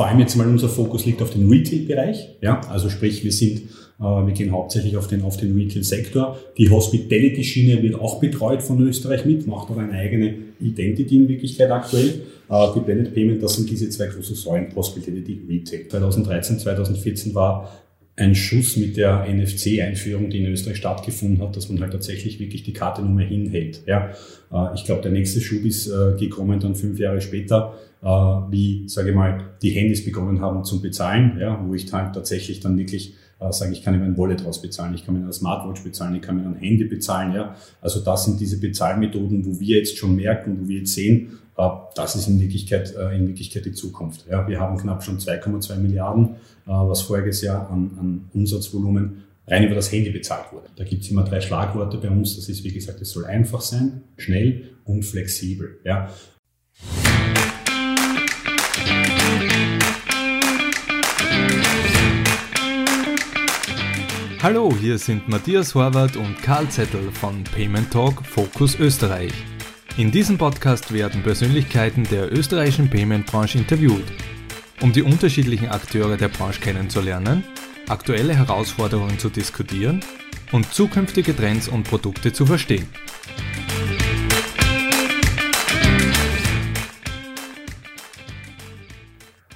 Vor allem jetzt mal unser Fokus liegt auf den Retail-Bereich. Ja, also sprich, wir sind, äh, wir gehen hauptsächlich auf den, auf den Retail-Sektor. Die Hospitality-Schiene wird auch betreut von Österreich mit, macht aber eine eigene Identity in Wirklichkeit aktuell. Äh, die Blended Payment, das sind diese zwei großen Säulen, Hospitality, Retail. 2013, 2014 war ein Schuss mit der NFC-Einführung, die in Österreich stattgefunden hat, dass man halt tatsächlich wirklich die Karte nur mehr hinhält. Ja, äh, ich glaube, der nächste Schub ist äh, gekommen dann fünf Jahre später, äh, wie, sage ich mal, die Handys begonnen haben zum Bezahlen, ja, wo ich halt tatsächlich dann wirklich sage, ich kann mir ein Wallet raus bezahlen, ich kann mir eine Smartwatch bezahlen, ich kann mir ein Handy bezahlen. Ja, also das sind diese Bezahlmethoden, wo wir jetzt schon merken, wo wir jetzt sehen, das ist in Wirklichkeit, äh, in Wirklichkeit die Zukunft. Ja, wir haben knapp schon 2,2 Milliarden, äh, was voriges Jahr an, an Umsatzvolumen rein über das Handy bezahlt wurde. Da gibt es immer drei Schlagworte bei uns. Das ist, wie gesagt, es soll einfach sein, schnell und flexibel. Ja. Hallo, hier sind Matthias Horvath und Karl Zettel von Payment Talk Focus Österreich. In diesem Podcast werden Persönlichkeiten der österreichischen Payment-Branche interviewt, um die unterschiedlichen Akteure der Branche kennenzulernen, aktuelle Herausforderungen zu diskutieren und zukünftige Trends und Produkte zu verstehen.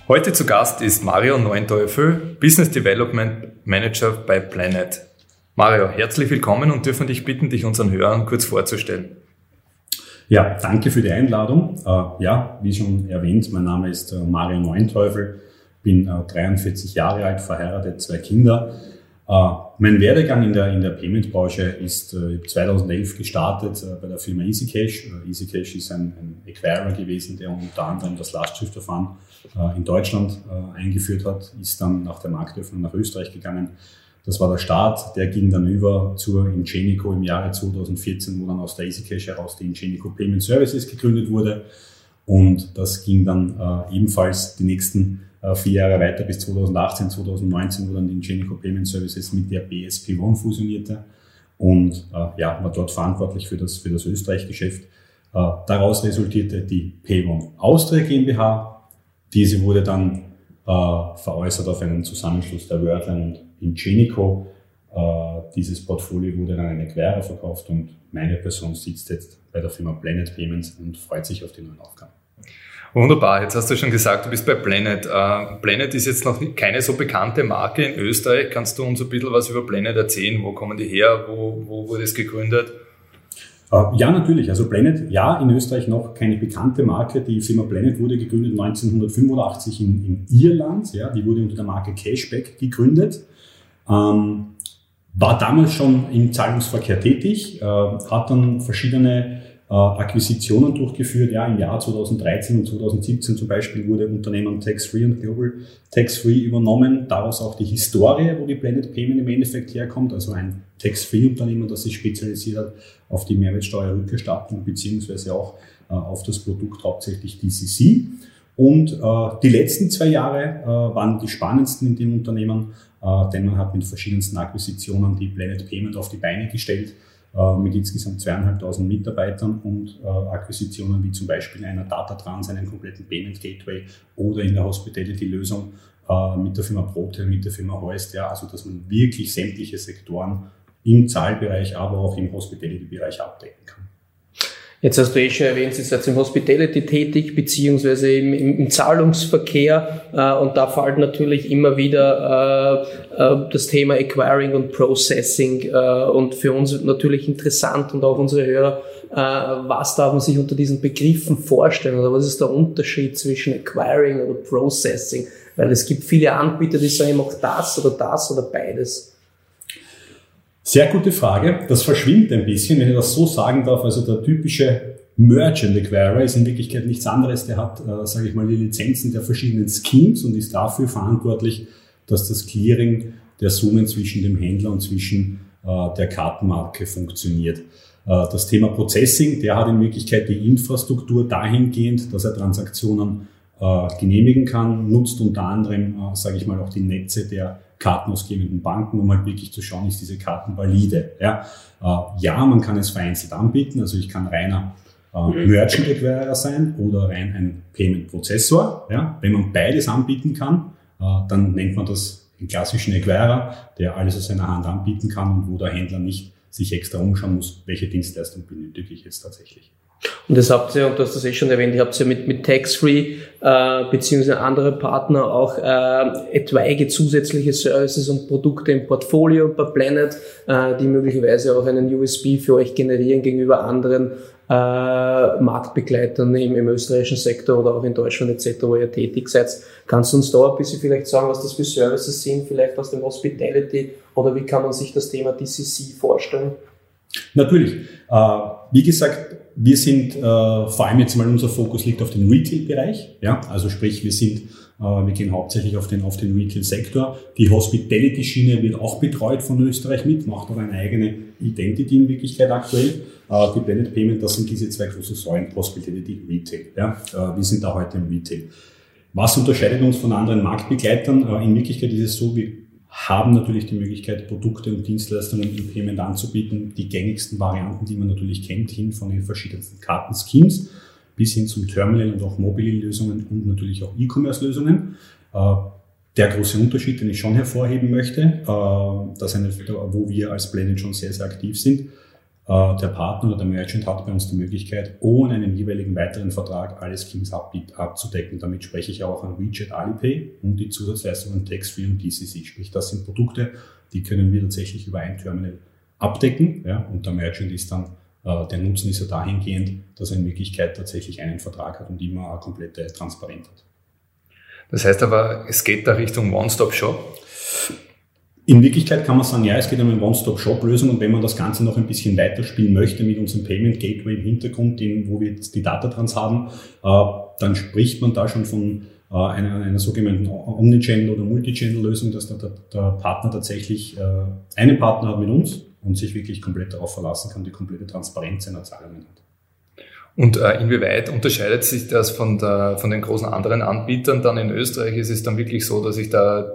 Heute zu Gast ist Mario Neunteufel, Business Development Manager bei Planet. Mario, herzlich willkommen und dürfen dich bitten, dich unseren Hörern kurz vorzustellen. Ja, danke für die Einladung. Äh, ja, wie schon erwähnt, mein Name ist äh, Mario Neunteufel, bin 43 äh, Jahre alt, verheiratet, zwei Kinder. Mein Werdegang in der, in der Payment-Branche ist 2011 gestartet bei der Firma EasyCash. EasyCash ist ein, ein Acquirer gewesen, der unter anderem das Lastschriftverfahren in Deutschland eingeführt hat, ist dann nach der Marktöffnung nach Österreich gegangen das war der Start, der ging dann über zur Ingenico im Jahre 2014, wo dann aus der EasyCash heraus die Ingenico Payment Services gegründet wurde. Und das ging dann äh, ebenfalls die nächsten äh, vier Jahre weiter bis 2018, 2019, wo dann die Ingenico Payment Services mit der BSP One fusionierte und äh, ja, war dort verantwortlich für das, für das Österreich-Geschäft. Äh, daraus resultierte die Payone Austria GmbH. Diese wurde dann äh, veräußert auf einen Zusammenschluss der Wordline und Ingenico. Äh, dieses Portfolio wurde dann an eine Quere verkauft und meine Person sitzt jetzt bei der Firma Planet Payments und freut sich auf die neuen Aufgaben. Wunderbar, jetzt hast du schon gesagt, du bist bei Planet. Uh, Planet ist jetzt noch keine so bekannte Marke in Österreich. Kannst du uns ein bisschen was über Planet erzählen? Wo kommen die her? Wo, wo wurde es gegründet? Uh, ja, natürlich. Also Planet, ja, in Österreich noch keine bekannte Marke. Die Firma Planet wurde gegründet 1985 in, in Irland. Ja, die wurde unter der Marke Cashback gegründet. Ähm, war damals schon im Zahlungsverkehr tätig, äh, hat dann verschiedene äh, Akquisitionen durchgeführt. Ja, im Jahr 2013 und 2017 zum Beispiel wurde Unternehmen Tax Free und Global Tax Free übernommen. Daraus auch die Historie, wo die Blended Payment im Endeffekt herkommt. Also ein Tax Free Unternehmen, das sich spezialisiert hat auf die Mehrwertsteuerrückerstattung beziehungsweise auch äh, auf das Produkt hauptsächlich DCC. Und äh, die letzten zwei Jahre äh, waren die spannendsten in dem Unternehmen, äh, denn man hat mit verschiedensten Akquisitionen die Planet Payment auf die Beine gestellt, mit insgesamt zweieinhalbtausend Mitarbeitern und äh, Akquisitionen wie zum Beispiel einer Datatrans, einen kompletten Payment Gateway oder in der Hospitality-Lösung äh, mit der Firma Prote, mit der Firma Heust, ja, also dass man wirklich sämtliche Sektoren im Zahlbereich, aber auch im Hospitality-Bereich abdecken kann. Jetzt hast du eh schon erwähnt, Sie sind im Hospitality tätig, beziehungsweise im, im, im Zahlungsverkehr äh, und da fällt natürlich immer wieder äh, äh, das Thema Acquiring und Processing äh, und für uns natürlich interessant und auch unsere Hörer, äh, was darf man sich unter diesen Begriffen vorstellen oder was ist der Unterschied zwischen Acquiring oder Processing? Weil es gibt viele Anbieter, die sagen, ich mache das oder das oder beides. Sehr gute Frage. Das verschwimmt ein bisschen, wenn ich das so sagen darf. Also der typische Merchant Acquirer ist in Wirklichkeit nichts anderes. Der hat, äh, sage ich mal, die Lizenzen der verschiedenen Schemes und ist dafür verantwortlich, dass das Clearing der Summen zwischen dem Händler und zwischen äh, der Kartenmarke funktioniert. Äh, das Thema Processing, der hat in Wirklichkeit die Infrastruktur dahingehend, dass er Transaktionen äh, genehmigen kann, nutzt unter anderem, äh, sage ich mal, auch die Netze der kartenausgebenden Banken, um halt wirklich zu schauen, ist diese Karten valide. Ja, äh, ja man kann es vereinzelt anbieten, also ich kann reiner äh, Merchant Acquirer sein oder rein ein Payment Prozessor. Ja? Wenn man beides anbieten kann, äh, dann nennt man das den klassischen Acquirer, der alles aus seiner Hand anbieten kann und wo der Händler nicht sich extra umschauen muss, welche Dienstleistung benötige ich jetzt tatsächlich. Und das habt ihr, und du hast das eh schon erwähnt, ihr habt ja mit, mit Tax-Free äh, beziehungsweise andere Partner auch äh, etwaige zusätzliche Services und Produkte im Portfolio bei Planet, äh, die möglicherweise auch einen USB für euch generieren gegenüber anderen äh, Marktbegleitern im, im österreichischen Sektor oder auch in Deutschland etc., wo ihr tätig seid. Kannst du uns da ein bisschen vielleicht sagen, was das für Services sind, vielleicht aus dem Hospitality oder wie kann man sich das Thema DCC vorstellen? Natürlich. Äh, wie gesagt, wir sind äh, vor allem jetzt mal unser Fokus liegt auf den Retail-Bereich. Ja? Also sprich, wir sind, äh, wir gehen hauptsächlich auf den, auf den Retail-Sektor. Die Hospitality-Schiene wird auch betreut von Österreich mit, macht aber eine eigene Identity in Wirklichkeit aktuell. Äh, die Planet Payment, das sind diese zwei große Säulen, Hospitality, Retail. Ja? Äh, wir sind da heute im Retail. Was unterscheidet uns von anderen Marktbegleitern? In Wirklichkeit ist es so, wir haben natürlich die Möglichkeit, Produkte und Dienstleistungen im Payment anzubieten. Die gängigsten Varianten, die man natürlich kennt, hin von den verschiedensten Kartenschemes bis hin zum Terminal und auch Mobile-Lösungen und natürlich auch E-Commerce-Lösungen. Äh, der große Unterschied, den ich schon hervorheben möchte, äh, das ist wo wir als Planet schon sehr, sehr aktiv sind, der Partner oder der Merchant hat bei uns die Möglichkeit, ohne einen jeweiligen weiteren Vertrag alle Schemes abzudecken. Damit spreche ich auch an WeChat Alipay und die Zusatzleistungen Tax-Free und DCC. Sprich, das sind Produkte, die können wir tatsächlich über ein Terminal abdecken. Ja, und der Merchant ist dann, äh, der Nutzen ist ja dahingehend, dass er in Wirklichkeit tatsächlich einen Vertrag hat und immer eine komplette Transparenz hat. Das heißt aber, es geht da Richtung One-Stop-Shop. In Wirklichkeit kann man sagen, ja, es geht um eine One-Stop-Shop-Lösung und wenn man das Ganze noch ein bisschen weiterspielen möchte mit unserem Payment Gateway im Hintergrund, den, wo wir jetzt die Datatrans haben, äh, dann spricht man da schon von äh, einer, einer sogenannten Omnichannel- oder Multichannel-Lösung, dass der, der, Partner tatsächlich äh, einen Partner hat mit uns und sich wirklich komplett darauf verlassen kann, die komplette Transparenz seiner Zahlungen hat. Und äh, inwieweit unterscheidet sich das von, der, von den großen anderen Anbietern dann in Österreich? Ist es dann wirklich so, dass ich da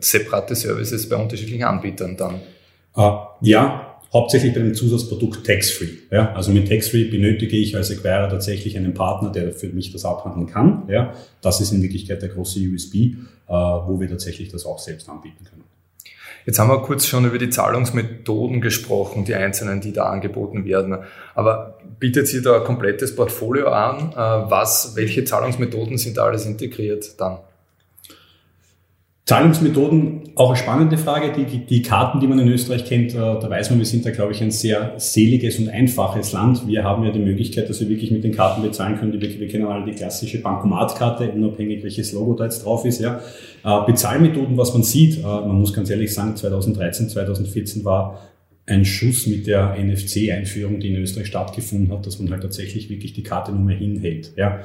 separate Services bei unterschiedlichen Anbietern dann? Uh, ja, hauptsächlich bei dem Zusatzprodukt Tax-Free. Ja, also mit Tax-Free benötige ich als Acquirer tatsächlich einen Partner, der für mich das abhandeln kann. Ja, das ist in Wirklichkeit der große USB, äh, wo wir tatsächlich das auch selbst anbieten können. Jetzt haben wir kurz schon über die Zahlungsmethoden gesprochen, die einzelnen, die da angeboten werden. Aber bietet ihr da ein komplettes Portfolio an? Äh, was, welche Zahlungsmethoden sind da alles integriert dann? Zahlungsmethoden, auch eine spannende Frage. Die, die, die, Karten, die man in Österreich kennt, äh, da weiß man, wir sind da, glaube ich, ein sehr seliges und einfaches Land. Wir haben ja die Möglichkeit, dass wir wirklich mit den Karten bezahlen können. Wir, wir kennen alle die klassische Bankomatkarte, unabhängig welches Logo da jetzt drauf ist. Ja. Äh, Bezahlmethoden, was man sieht, äh, man muss ganz ehrlich sagen, 2013, 2014 war ein Schuss mit der NFC-Einführung, die in Österreich stattgefunden hat, dass man halt tatsächlich wirklich die Karte nur mehr hinhält. Ja.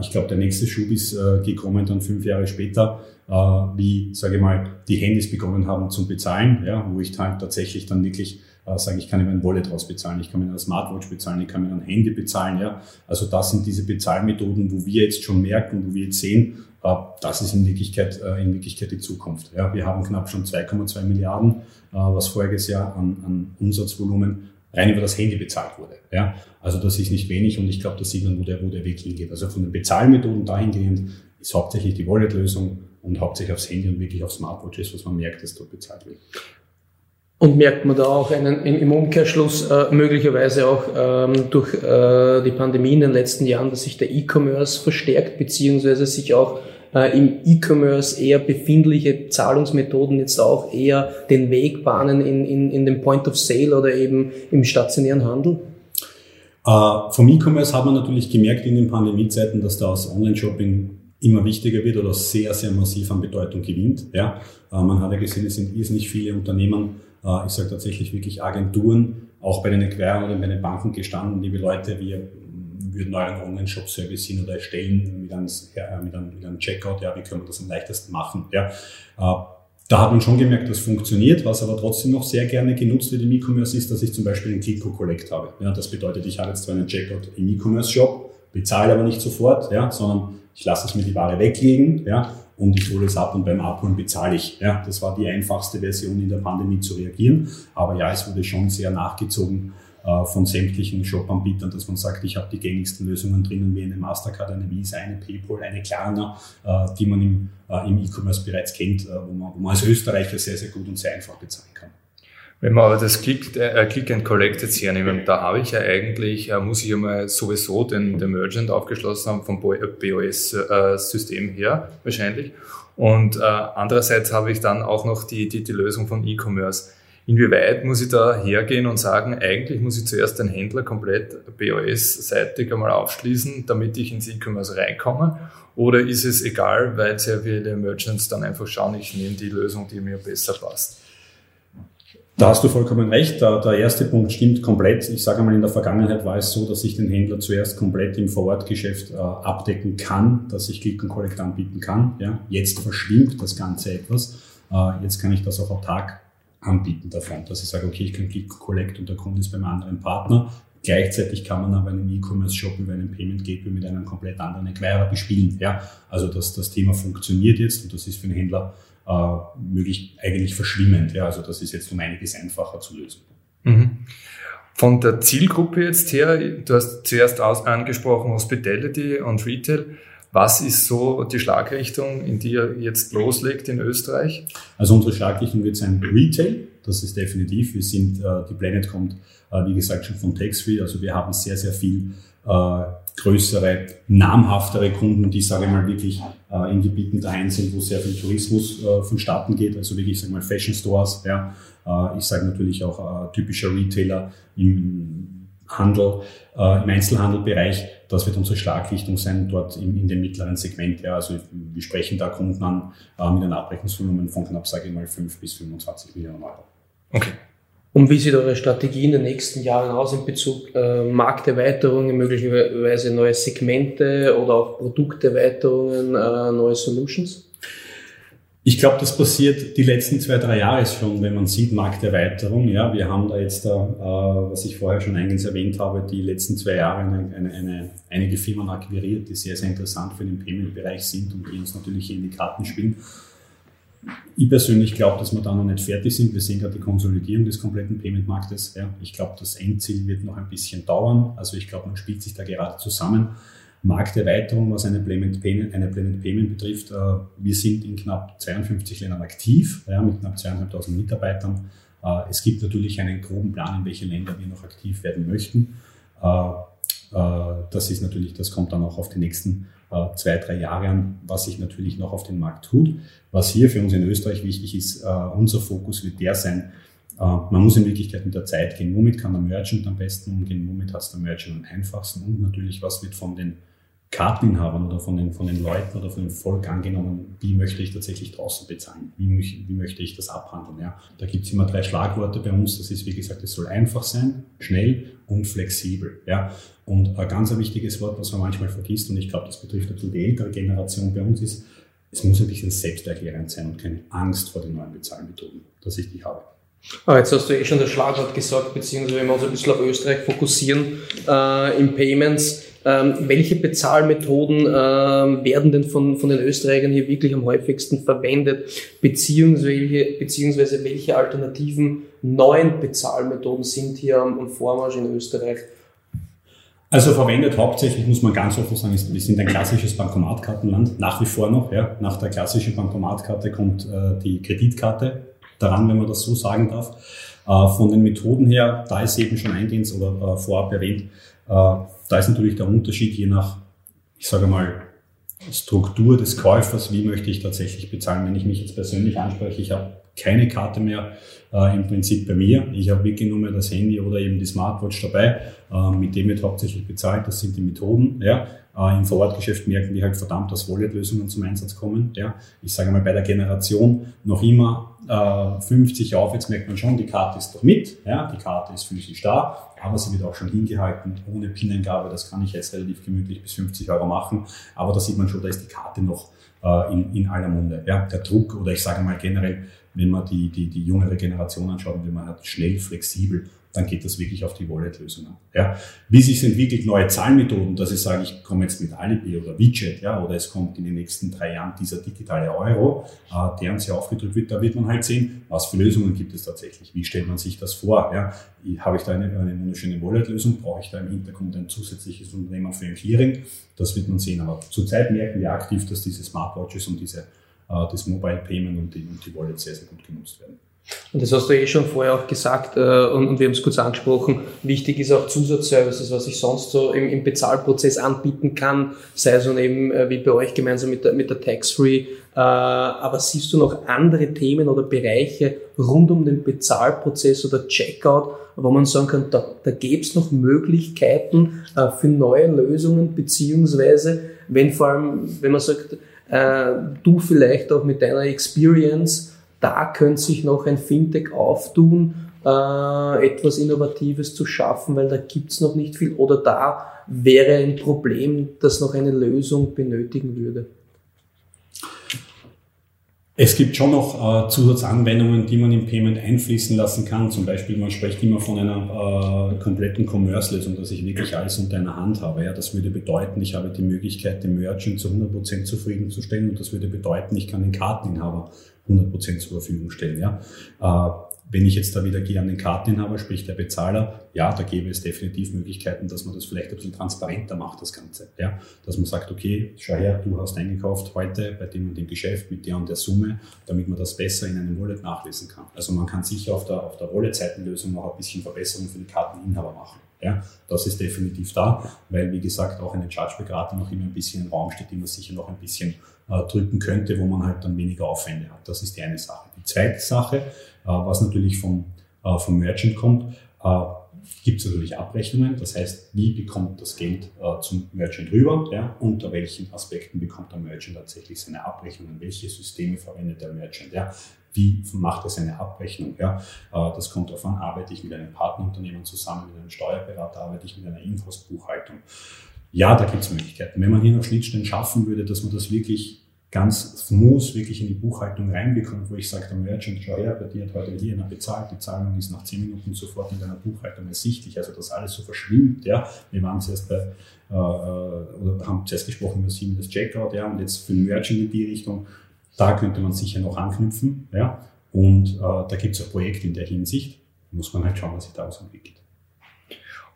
Ich glaube, der nächste Schub ist gekommen dann fünf Jahre später äh, wie, sage ich mal, die Handys begonnen haben zum Bezahlen, ja, wo ich halt tatsächlich dann wirklich äh, sage, ich kann über ein Wallet raus bezahlen, ich kann mit einer Smartwatch bezahlen, ich kann mit einem Handy bezahlen. Ja. Also das sind diese Bezahlmethoden, wo wir jetzt schon merken, wo wir jetzt sehen, äh, das ist in Wirklichkeit, äh, in Wirklichkeit die Zukunft. Ja. Wir haben knapp schon 2,2 Milliarden, äh, was voriges Jahr an, an Umsatzvolumen rein über das Handy bezahlt wurde. Ja? Also das ist nicht wenig und ich glaube, da sieht man, wo der, wo der Weg hingeht. Also von den Bezahlmethoden dahingehend ist hauptsächlich die Wallet-Lösung und hauptsächlich aufs Handy und wirklich auf Smartwatches, was man merkt, dass dort bezahlt wird. Und merkt man da auch einen, im Umkehrschluss äh, möglicherweise auch ähm, durch äh, die Pandemie in den letzten Jahren, dass sich der E-Commerce verstärkt, beziehungsweise sich auch äh, im E-Commerce eher befindliche Zahlungsmethoden jetzt auch eher den Weg bahnen in, in, in den Point of Sale oder eben im stationären Handel? Uh, vom E-Commerce hat man natürlich gemerkt in den Pandemiezeiten, dass da das Online-Shopping immer wichtiger wird oder sehr, sehr massiv an Bedeutung gewinnt. Ja. Äh, man hat ja gesehen, es sind irrsinnig viele Unternehmen, äh, ich sage tatsächlich wirklich Agenturen, auch bei den Acquiren oder bei den Banken gestanden, liebe Leute, wir würden euren Online-Shop-Service hin oder erstellen mit einem, mit, einem, mit einem Checkout, ja, wie können wir das am leichtesten machen. Ja. Äh, da hat man schon gemerkt, das funktioniert. Was aber trotzdem noch sehr gerne genutzt wird im E-Commerce ist, dass ich zum Beispiel einen Click-Collect habe. Ja, das bedeutet, ich habe jetzt zwar einen Checkout im E-Commerce-Shop, bezahle aber nicht sofort, ja, sondern ich lasse es mir die Ware weglegen, ja, und ich hole es ab und beim Abholen bezahle ich. Ja, das war die einfachste Version in der Pandemie zu reagieren. Aber ja, es wurde schon sehr nachgezogen, von sämtlichen Shop-Anbietern, dass man sagt, ich habe die gängigsten Lösungen drinnen, wie eine Mastercard, eine Visa, eine PayPal, eine Klarna, äh, die man im, äh, im E-Commerce bereits kennt, wo man, wo man als Österreicher sehr, sehr gut und sehr einfach bezahlen kann. Wenn wir aber das Click, äh, Click and Collect jetzt hernehmen, da habe ich ja eigentlich, äh, muss ich ja mal sowieso den, den Merchant aufgeschlossen haben vom BOS-System her wahrscheinlich. Und äh, andererseits habe ich dann auch noch die, die, die Lösung von E-Commerce. Inwieweit muss ich da hergehen und sagen, eigentlich muss ich zuerst den Händler komplett BOS-seitig einmal aufschließen, damit ich ins E-Commerce reinkomme? Oder ist es egal, weil sehr viele Merchants dann einfach schauen, ich nehme die Lösung, die mir besser passt? Da hast du vollkommen recht. Der, erste Punkt stimmt komplett. Ich sage mal, in der Vergangenheit war es so, dass ich den Händler zuerst komplett im Vorortgeschäft äh, abdecken kann, dass ich Click und Collect anbieten kann. Ja, jetzt verschwimmt das Ganze etwas. Äh, jetzt kann ich das auch autark anbieten davon, dass ich sage, okay, ich kann Click Collect und der Kunde ist beim anderen Partner. Gleichzeitig kann man aber einen E-Commerce-Shop über einen Payment Gateway mit einem komplett anderen Acquirer bespielen. Ja, also das, das Thema funktioniert jetzt und das ist für den Händler äh, möglich eigentlich verschwimmend. Ja, also das ist jetzt um einiges einfacher zu lösen. Mhm. Von der Zielgruppe jetzt her, du hast zuerst aus, angesprochen Hospitality und Retail. Was ist so die Schlagrichtung, in die ihr jetzt loslegt in Österreich? Also unsere Schlagrichtung wird sein Retail, das ist definitiv. Wir sind, äh, die Planet kommt, äh, wie gesagt, schon von Tax-Free, also wir haben sehr, sehr viel äh, größere, namhaftere Kunden, die, sage ich mal, wirklich in Gebieten daheim sind, wo sehr viel Tourismus vonstatten geht, also wirklich, sage ich mal, Fashion Stores, ja. Ich sage natürlich auch typischer Retailer im Handel, im Einzelhandelbereich, das wird unsere Schlagrichtung sein, dort in, in dem mittleren Segment. Ja. Also wir sprechen da Kunden an äh, mit einem Abrechnungsvolumen von knapp, sage ich mal, 5 bis 25 Millionen Euro. Okay. Und wie sieht eure Strategie in den nächsten Jahren aus in Bezug äh, Markterweiterungen, möglicherweise neue Segmente oder auch Produkterweiterungen, äh, neue Solutions? Ich glaube, das passiert die letzten zwei, drei Jahre schon, wenn man sieht, Markterweiterung. Ja, wir haben da jetzt, da, äh, was ich vorher schon eingangs erwähnt habe, die letzten zwei Jahre eine, eine, eine, einige Firmen akquiriert, die sehr, sehr interessant für den Payment-Bereich sind und die uns natürlich in die Karten spielen. Ich persönlich glaube, dass wir da noch nicht fertig sind. Wir sehen gerade die Konsolidierung des kompletten Payment-Marktes. Ja. Ich glaube, das Endziel wird noch ein bisschen dauern. Also ich glaube, man spielt sich da gerade zusammen. Markterweiterung, was eine Payment, eine Blended Payment betrifft. Äh, wir sind in knapp 52 Ländern aktiv, ja, mit knapp 200.000 Mitarbeitern. Äh, es gibt natürlich einen groben Plan, in welche Länder wir noch aktiv werden möchten. Äh, das ist natürlich, das kommt dann auch auf die nächsten zwei, drei Jahre an, was sich natürlich noch auf den Markt tut. Was hier für uns in Österreich wichtig ist, unser Fokus wird der sein, man muss in Wirklichkeit mit der Zeit gehen. Womit kann der Merchant am besten umgehen? Womit hat es der Merchant am einfachsten? Und natürlich, was wird von den Karteninhabern oder von den, von den Leuten oder von dem Volk angenommen, wie möchte ich tatsächlich draußen bezahlen? Wie, wie möchte ich das abhandeln? Ja? Da gibt es immer drei Schlagworte bei uns. Das ist, wie gesagt, es soll einfach sein, schnell und flexibel. Ja? Und ein ganz wichtiges Wort, was man manchmal vergisst, und ich glaube, das betrifft ein die ältere Generation bei uns, ist, es muss ein bisschen selbsterklärend sein und keine Angst vor den neuen Bezahlmethoden, dass ich die habe. Ah, jetzt hast du eh schon das Schlagwort gesagt, beziehungsweise wenn wir uns ein bisschen auf Österreich fokussieren, äh, im Payments, ähm, welche Bezahlmethoden ähm, werden denn von, von den Österreichern hier wirklich am häufigsten verwendet, beziehungsweise, beziehungsweise welche alternativen neuen Bezahlmethoden sind hier am, am Vormarsch in Österreich? Also verwendet hauptsächlich, muss man ganz offen sagen, wir sind ein klassisches Bankomatkartenland, nach wie vor noch. Ja. Nach der klassischen Bankomatkarte kommt äh, die Kreditkarte daran, wenn man das so sagen darf. Äh, von den Methoden her, da ist eben schon eingehend oder äh, vorab erwähnt, äh, da ist natürlich der Unterschied je nach, ich sage mal, Struktur des Käufers, wie möchte ich tatsächlich bezahlen. Wenn ich mich jetzt persönlich anspreche, ich habe keine Karte mehr äh, im Prinzip bei mir. Ich habe wirklich nur mehr das Handy oder eben die Smartwatch dabei, äh, mit dem wird hauptsächlich bezahlt. Das sind die Methoden. Ja. Äh, Im Vorortgeschäft merken wir halt verdammt, dass Wallet-Lösungen zum Einsatz kommen. Ja. Ich sage mal, bei der Generation noch immer 50 äh, auf, jetzt merkt man schon, die Karte ist doch mit, ja, die Karte ist physisch da, aber sie wird auch schon hingehalten, ohne PIN-Eingabe, das kann ich jetzt relativ gemütlich bis 50 Euro machen, aber da sieht man schon, da ist die Karte noch äh, in, in aller Munde. Ja. Der Druck oder ich sage mal generell, wenn man die, die, die jüngere Generation anschaut, wenn man hat schnell, flexibel, dann geht das wirklich auf die Wallet-Lösung an. Ja. Wie sich entwickelt neue Zahlmethoden, dass ich sage, ich komme jetzt mit Alibi oder Widget, ja, oder es kommt in den nächsten drei Jahren dieser digitale Euro, äh, der uns hier aufgedrückt wird, da wird man halt halt sehen, was für Lösungen gibt es tatsächlich, wie stellt man sich das vor. Ja? Habe ich da eine, eine wunderschöne Wallet-Lösung, brauche ich da im Hintergrund ein zusätzliches Unternehmen für ein Clearing, das wird man sehen. Aber zurzeit merken wir aktiv, dass diese Smartwatches und diese, das Mobile Payment und die, und die Wallet sehr, sehr gut genutzt werden. Und das hast du eh schon vorher auch gesagt äh, und, und, wir haben es kurz angesprochen. Wichtig ist auch Zusatzservices, was ich sonst so im, im Bezahlprozess anbieten kann, sei es nun eben äh, wie bei euch gemeinsam mit der, mit der Tax-Free. Äh, aber siehst du noch andere Themen oder Bereiche rund um den Bezahlprozess oder Checkout, wo man sagen kann, da, da gäbe es noch Möglichkeiten äh, für neue Lösungen, beziehungsweise wenn vor allem, wenn man sagt, äh, du vielleicht auch mit deiner Experience da könnte sich noch ein Fintech auftun, äh, etwas Innovatives zu schaffen, weil da gibt es noch nicht viel oder da wäre ein Problem, das noch eine Lösung benötigen würde. Es gibt schon noch äh, Zusatzanwendungen, die man im Payment einfließen lassen kann. Zum Beispiel, man spricht immer von einer äh, kompletten Commerce-Lösung, dass ich wirklich alles unter einer Hand habe. Ja, das würde bedeuten, ich habe die Möglichkeit, den Merchant zu 100% zufriedenzustellen und das würde bedeuten, ich kann den Karteninhaber 100% zur Verfügung stellen. Ja. Äh, wenn ich jetzt da wieder gehe an den Karteninhaber, sprich der Bezahler, ja, da gäbe es definitiv Möglichkeiten, dass man das vielleicht ein bisschen transparenter macht, das Ganze. Ja? Dass man sagt, okay, schau her, du hast eingekauft heute bei dem und dem Geschäft mit der und der Summe, damit man das besser in einem Wallet nachlesen kann. Also man kann sicher auf der, auf der Wallet-Seitenlösung noch ein bisschen Verbesserungen für die Karteninhaber machen. Ja, das ist definitiv da, weil wie gesagt auch eine Chargeback-Rate noch immer ein bisschen im Raum steht, die man sicher noch ein bisschen äh, drücken könnte, wo man halt dann weniger Aufwände hat. Das ist die eine Sache. Die zweite Sache, äh, was natürlich vom, äh, vom Merchant kommt, äh, gibt es natürlich Abrechnungen. Das heißt, wie bekommt das Geld zum Merchant rüber? Ja? Unter welchen Aspekten bekommt der Merchant tatsächlich seine Abrechnungen? Welche Systeme verwendet der Merchant? Ja? Wie macht er seine Abrechnung? Ja? das kommt an, arbeite ich mit einem Partnerunternehmen zusammen, mit einem Steuerberater, arbeite ich mit einer Infobuchhaltung? Ja, da gibt es Möglichkeiten. Wenn man hier noch Schnittstellen schaffen würde, dass man das wirklich ganz smooth wirklich in die Buchhaltung reinbekommt, wo ich sage, der Merchant, schau her, bei dir hat heute hier einer bezahlt, die Zahlung ist nach 10 Minuten sofort in deiner Buchhaltung ersichtlich, also dass alles so verschwimmt, ja. Wir waren zuerst bei, äh, äh oder haben zuerst gesprochen über Seamless Checkout, ja, und jetzt für den Merchant in die Richtung, da könnte man sicher noch anknüpfen, ja. Und äh, da gibt es ein Projekt in der Hinsicht, muss man halt schauen, was sich daraus entwickelt.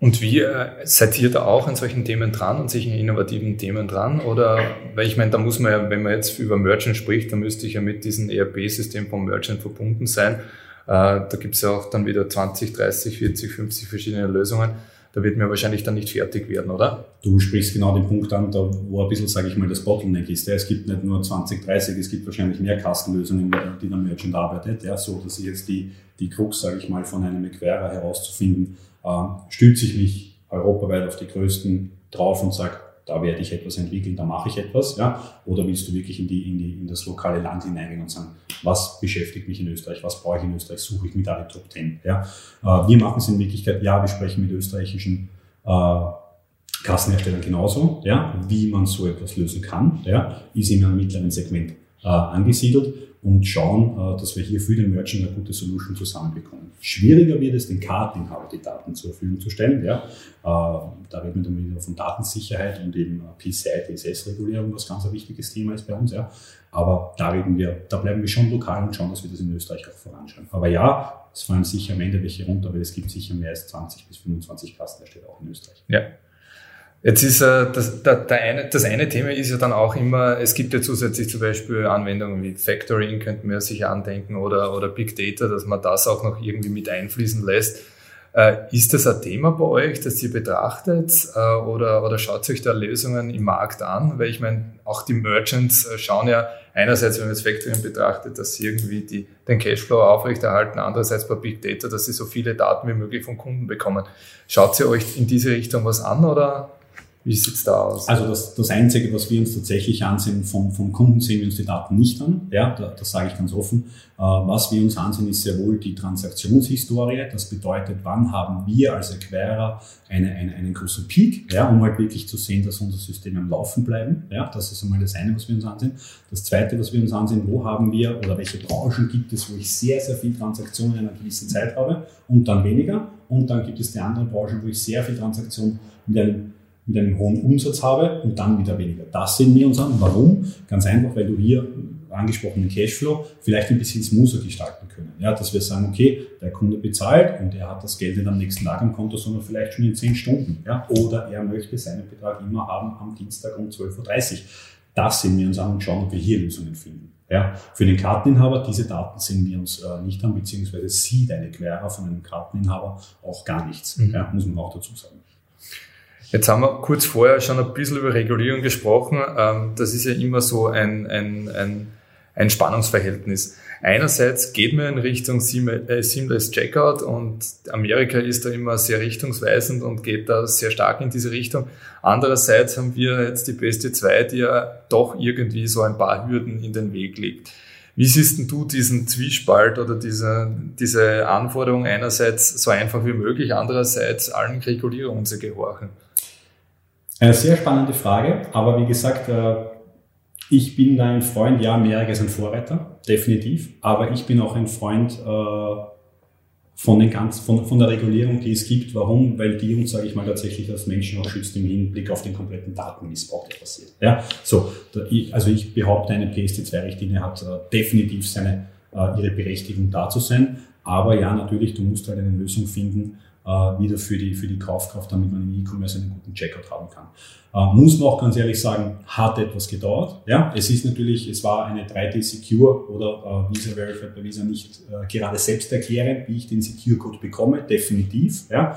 Und wie äh, seid ihr da auch an solchen Themen dran, an solchen innovativen Themen dran? Oder, weil ich meine, da muss man ja, wenn man jetzt über Merchant spricht, dann müsste ich ja mit diesem ERP-System vom Merchant verbunden sein. Äh, da gibt es ja auch dann wieder 20, 30, 40, 50 verschiedene Lösungen. Da wird mir wahrscheinlich dann nicht fertig werden, oder? Du sprichst genau den Punkt an, da wo ein bisschen, sage ich mal, das Bottleneck ist. Ja, es gibt nicht nur 20, 30, es gibt wahrscheinlich mehr Kastenlösungen, die der Merchant arbeitet. Ja, so dass ich jetzt die, die Krux, sage ich mal, von einem Acquirer herauszufinden, ähm, stütze ich mich europaweit auf die größten drauf und sage, da werde ich etwas entwickeln, da mache ich etwas, ja? Oder willst du wirklich in, die, in, die, in das lokale Land hineingehen und sagen, was beschäftigt mich in Österreich, was brauche ich in Österreich, suche ich mit alle Top 10, ja? Äh, wir machen es in Wirklichkeit, ja, wir sprechen mit österreichischen äh, Kassenherstellern genauso, ja? Wie man so etwas lösen kann, ja? Ist in einem mittleren Segment äh, angesiedelt und schauen, äh, dass wir hier für den Merchant eine gute Solution zusammenbekommen. Schwieriger wird es, den Karteninhaber die Daten zur Verfügung zu stellen. Ja. Äh, da reden wir dann wieder von Datensicherheit und eben PCI DSS-Regulierung, was ganz ein wichtiges Thema ist bei uns. Ja. Aber da reden wir, da bleiben wir schon lokal und schauen, dass wir das in Österreich auch voranschauen. Aber ja, es fallen sicher am Ende welche runter, weil es gibt sicher mehr als 20 bis 25 Kassenhersteller auch in Österreich. Ja. Jetzt ist äh, das, der, der eine, das eine Thema ist ja dann auch immer, es gibt ja zusätzlich zum Beispiel Anwendungen wie Factoring, könnte man sich andenken, oder, oder Big Data, dass man das auch noch irgendwie mit einfließen lässt. Äh, ist das ein Thema bei euch, das ihr betrachtet äh, oder, oder schaut euch da Lösungen im Markt an? Weil ich meine, auch die Merchants äh, schauen ja einerseits, wenn man das Factoring betrachtet, dass sie irgendwie die, den Cashflow aufrechterhalten, andererseits bei Big Data, dass sie so viele Daten wie möglich von Kunden bekommen. Schaut ihr euch in diese Richtung was an oder wie sieht es da aus? Also das, das Einzige, was wir uns tatsächlich ansehen, vom, vom Kunden sehen wir uns die Daten nicht an. Ja, da, das sage ich ganz offen. Äh, was wir uns ansehen, ist sehr wohl die Transaktionshistorie. Das bedeutet, wann haben wir als Acquirer eine, eine, einen großen Peak, ja, um halt wirklich zu sehen, dass unser System am Laufen bleiben. Ja, das ist einmal das eine, was wir uns ansehen. Das zweite, was wir uns ansehen, wo haben wir oder welche Branchen gibt es, wo ich sehr, sehr viel Transaktionen in einer gewissen Zeit habe und dann weniger. Und dann gibt es die anderen Branchen, wo ich sehr viel Transaktion mit einem mit einem hohen Umsatz habe und dann wieder weniger. Das sehen wir uns an. Warum? Ganz einfach, weil du hier angesprochenen Cashflow vielleicht ein bisschen smoother gestalten können. Ja, dass wir sagen, okay, der Kunde bezahlt und er hat das Geld nicht am nächsten Tag am Konto, sondern vielleicht schon in zehn Stunden. Ja, oder er möchte seinen Betrag immer haben am Dienstag um 12.30 Uhr. Das sehen wir uns an und schauen, ob wir hier Lösungen finden. Ja, für den Karteninhaber, diese Daten sehen wir uns äh, nicht an, beziehungsweise sieht eine Quere von einem Karteninhaber auch gar nichts. Mhm. Ja, muss man auch dazu sagen. Jetzt haben wir kurz vorher schon ein bisschen über Regulierung gesprochen. Ähm, das ist ja immer so ein, ein, ein, ein Spannungsverhältnis. Einerseits geht man in Richtung äh, Seamless Checkout und Amerika ist da immer sehr richtungsweisend und geht da sehr stark in diese Richtung. Andererseits haben wir jetzt die beste 2, die ja doch irgendwie so ein paar Hürden in den Weg legt. Wie siehst denn du diesen Zwiespalt oder diese, diese Anforderung einerseits so einfach wie möglich, andererseits allen Regulierungen zu gehorchen? Eine sehr spannende Frage, aber wie gesagt, äh, ich bin da ein Freund, ja, ist ein Vorreiter, definitiv, aber ich bin auch ein Freund äh, von, den ganz, von, von der Regulierung, die es gibt. Warum? Weil die uns, sage ich mal, tatsächlich als Menschen auch schützt im Hinblick auf den kompletten Datenmissbrauch, der passiert. Ja, so, also ich behaupte, eine PSD2-Richtlinie hat äh, definitiv seine, ihre Berechtigung da zu sein. Aber ja, natürlich, du musst halt eine Lösung finden, äh, wieder für die, für die Kaufkraft, damit man im E-Commerce einen guten Checkout haben kann. Äh, muss man auch ganz ehrlich sagen, hat etwas gedauert. Ja, es ist natürlich, es war eine 3D Secure oder äh, Visa Verified bei Visa nicht äh, gerade selbst erklären, wie ich den Secure Code bekomme, definitiv. Ja.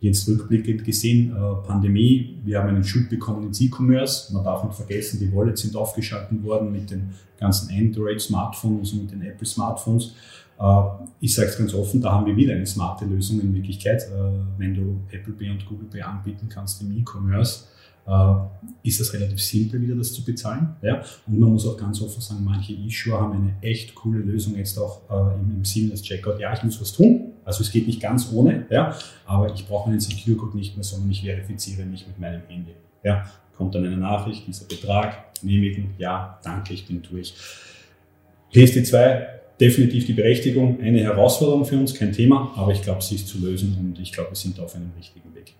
Jetzt rückblickend gesehen, äh, Pandemie, wir haben einen Schub bekommen ins E-Commerce. Man darf nicht vergessen, die Wallets sind aufgeschaltet worden mit den ganzen Android-Smartphones und mit den Apple-Smartphones. Äh, ich sage es ganz offen, da haben wir wieder eine smarte Lösung in Wirklichkeit. Äh, wenn du Apple Pay und Google Pay anbieten kannst im E-Commerce, äh, ist es relativ simpel, wieder das zu bezahlen. Und man muss auch ganz offen sagen, manche Issuer haben eine echt coole Lösung jetzt auch im, im Seamless Checkout. Ja, ich muss was tun, also es geht nicht ganz ohne, aber ich brauche einen Secure Code nicht mehr, sondern ich verifiziere mich mit meinem Handy. Kommt dann eine Nachricht, dieser Betrag, genehmigen, ja, danke, ich bin durch. PSD2 definitiv die Berechtigung, eine Herausforderung für uns, kein Thema, aber ich glaube, sie ist zu lösen und ich glaube, wir sind auf einem richtigen Weg.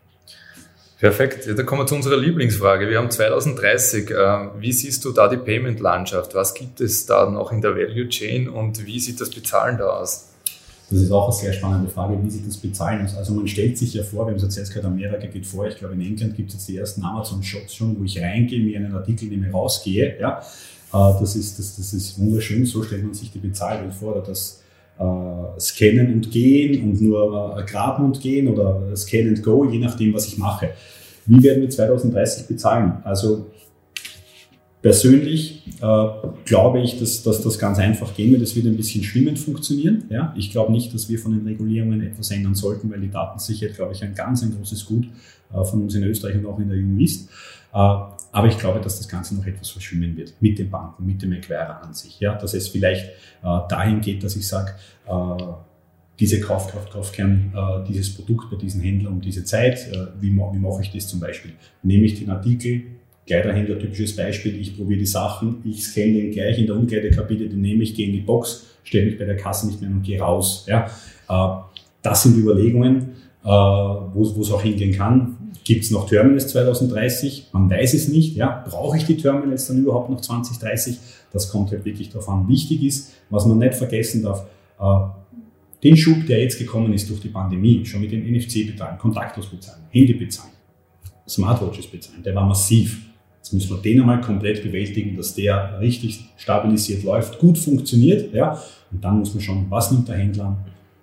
Perfekt. Ja, da kommen wir zu unserer Lieblingsfrage. Wir haben 2030. Äh, wie siehst du da die Payment-Landschaft? Was gibt es da noch in der Value Chain und wie sieht das Bezahlen da aus? Das ist auch eine sehr spannende Frage, wie sieht das Bezahlen aus? Also man stellt sich ja vor, wir haben es jetzt gerade, Amerika geht vor, ich glaube in England gibt es jetzt die ersten Amazon-Shops schon, wo ich reingehe, mir einen Artikel nehme, rausgehe, ja, das ist, das, das ist wunderschön, so stellt man sich die Bezahlwelt vor, oder das äh, Scannen und Gehen und nur äh, Graben und Gehen oder Scan and Go, je nachdem, was ich mache. Wie werden wir 2030 bezahlen? Also persönlich äh, glaube ich, dass, dass das ganz einfach gehen wird. Es wird ein bisschen schwimmend funktionieren. Ja? Ich glaube nicht, dass wir von den Regulierungen etwas ändern sollten, weil die Datensicherheit, glaube ich, ein ganz ein großes Gut äh, von uns in Österreich und auch in der EU ist. Aber ich glaube, dass das Ganze noch etwas verschwimmen wird mit den Banken, mit dem Acquirer an sich. Ja, dass es vielleicht äh, dahin geht, dass ich sage, äh, diese Kaufkraft, Kaufkern, äh, dieses Produkt bei diesen Händlern um diese Zeit, äh, wie, wie mache ich das zum Beispiel? Nehme ich den Artikel, Kleiderhändler, typisches Beispiel, ich probiere die Sachen, ich scanne den gleich in der Umkleidekabine, den nehme ich, gehe in die Box, stelle mich bei der Kasse nicht mehr und gehe raus. Ja? Äh, das sind Überlegungen, äh, wo es auch hingehen kann. Gibt es noch Terminals 2030? Man weiß es nicht. Ja? Brauche ich die Terminals dann überhaupt noch 2030? Das kommt halt wirklich darauf an. Wichtig ist, was man nicht vergessen darf, äh, den Schub, der jetzt gekommen ist durch die Pandemie, schon mit dem NFC bezahlen, kontaktlos bezahlen, Handy bezahlen, Smartwatches bezahlen, der war massiv. Jetzt müssen wir den einmal komplett bewältigen, dass der richtig stabilisiert läuft, gut funktioniert. Ja? Und dann muss man schauen, was nimmt der Händler an,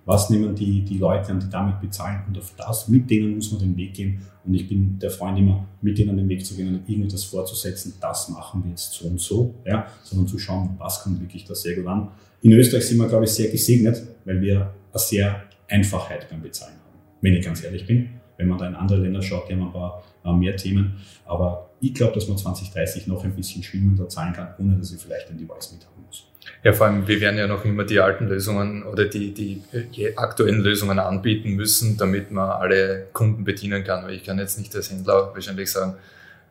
was nehmen die, die Leute an, die damit bezahlen und auf das, mit denen muss man den Weg gehen. Und ich bin der Freund immer, mit denen den Weg zu gehen und irgendetwas vorzusetzen, das machen wir jetzt so und so, ja, sondern zu schauen, was kommt wirklich da sehr gut an. In Österreich sind wir, glaube ich, sehr gesegnet, weil wir eine sehr Einfachheit beim Bezahlen haben, wenn ich ganz ehrlich bin. Wenn man da in andere Länder schaut, die haben ein paar mehr Themen. Aber ich glaube, dass man 2030 noch ein bisschen schwimmender zahlen kann, ohne dass ich vielleicht ein Device mit haben muss. Ja, vor allem, wir werden ja noch immer die alten Lösungen oder die, die aktuellen Lösungen anbieten müssen, damit man alle Kunden bedienen kann. Weil ich kann jetzt nicht als Händler wahrscheinlich sagen,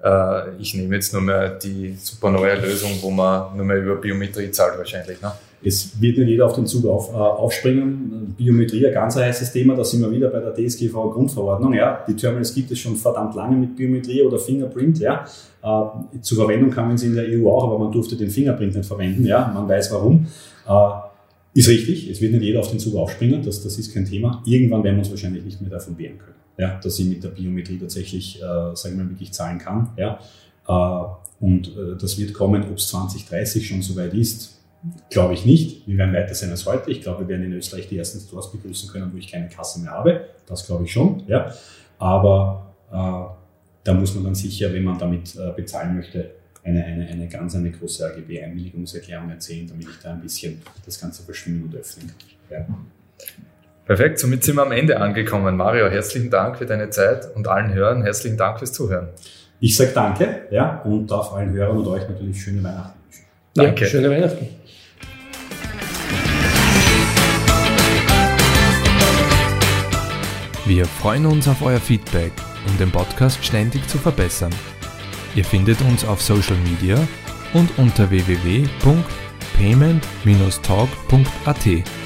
äh, ich nehme jetzt nur mehr die super neue Lösung, wo man nur mehr über Biometrie zahlt wahrscheinlich. Ne? Es wird nicht jeder auf den Zug auf, äh, aufspringen. Biometrie, ein ganz heißes Thema, da sind wir wieder bei der DSGV-Grundverordnung. Ja. Die Terminals gibt es schon verdammt lange mit Biometrie oder Fingerprint. Ja. Äh, zur Verwendung kann man sie in der EU auch, aber man durfte den Fingerprint nicht verwenden. Ja. Man weiß warum. Äh, ist richtig, es wird nicht jeder auf den Zug aufspringen, das, das ist kein Thema. Irgendwann werden wir uns wahrscheinlich nicht mehr davon wehren können, ja, dass ich mit der Biometrie tatsächlich, äh, sagen wir mal, wirklich zahlen kann. Ja. Äh, und äh, das wird kommen, ob es 2030 schon soweit ist, Glaube ich nicht. Wir werden weiter sein als heute. Ich glaube, wir werden in Österreich die ersten Stores begrüßen können, wo ich keine Kasse mehr habe. Das glaube ich schon. Ja. Aber äh, da muss man dann sicher, wenn man damit äh, bezahlen möchte, eine, eine, eine ganz eine große AGB-Einwilligungserklärung erzählen, damit ich da ein bisschen das Ganze verschwimmen und öffnen kann. Ja. Perfekt, somit sind wir am Ende angekommen. Mario, herzlichen Dank für deine Zeit und allen Hörern herzlichen Dank fürs Zuhören. Ich sage danke ja, und darf allen Hörern und euch natürlich schöne Weihnachten wünschen. Danke. Ja, schöne Weihnachten. Wir freuen uns auf euer Feedback, um den Podcast ständig zu verbessern. Ihr findet uns auf Social Media und unter www.payment-talk.at.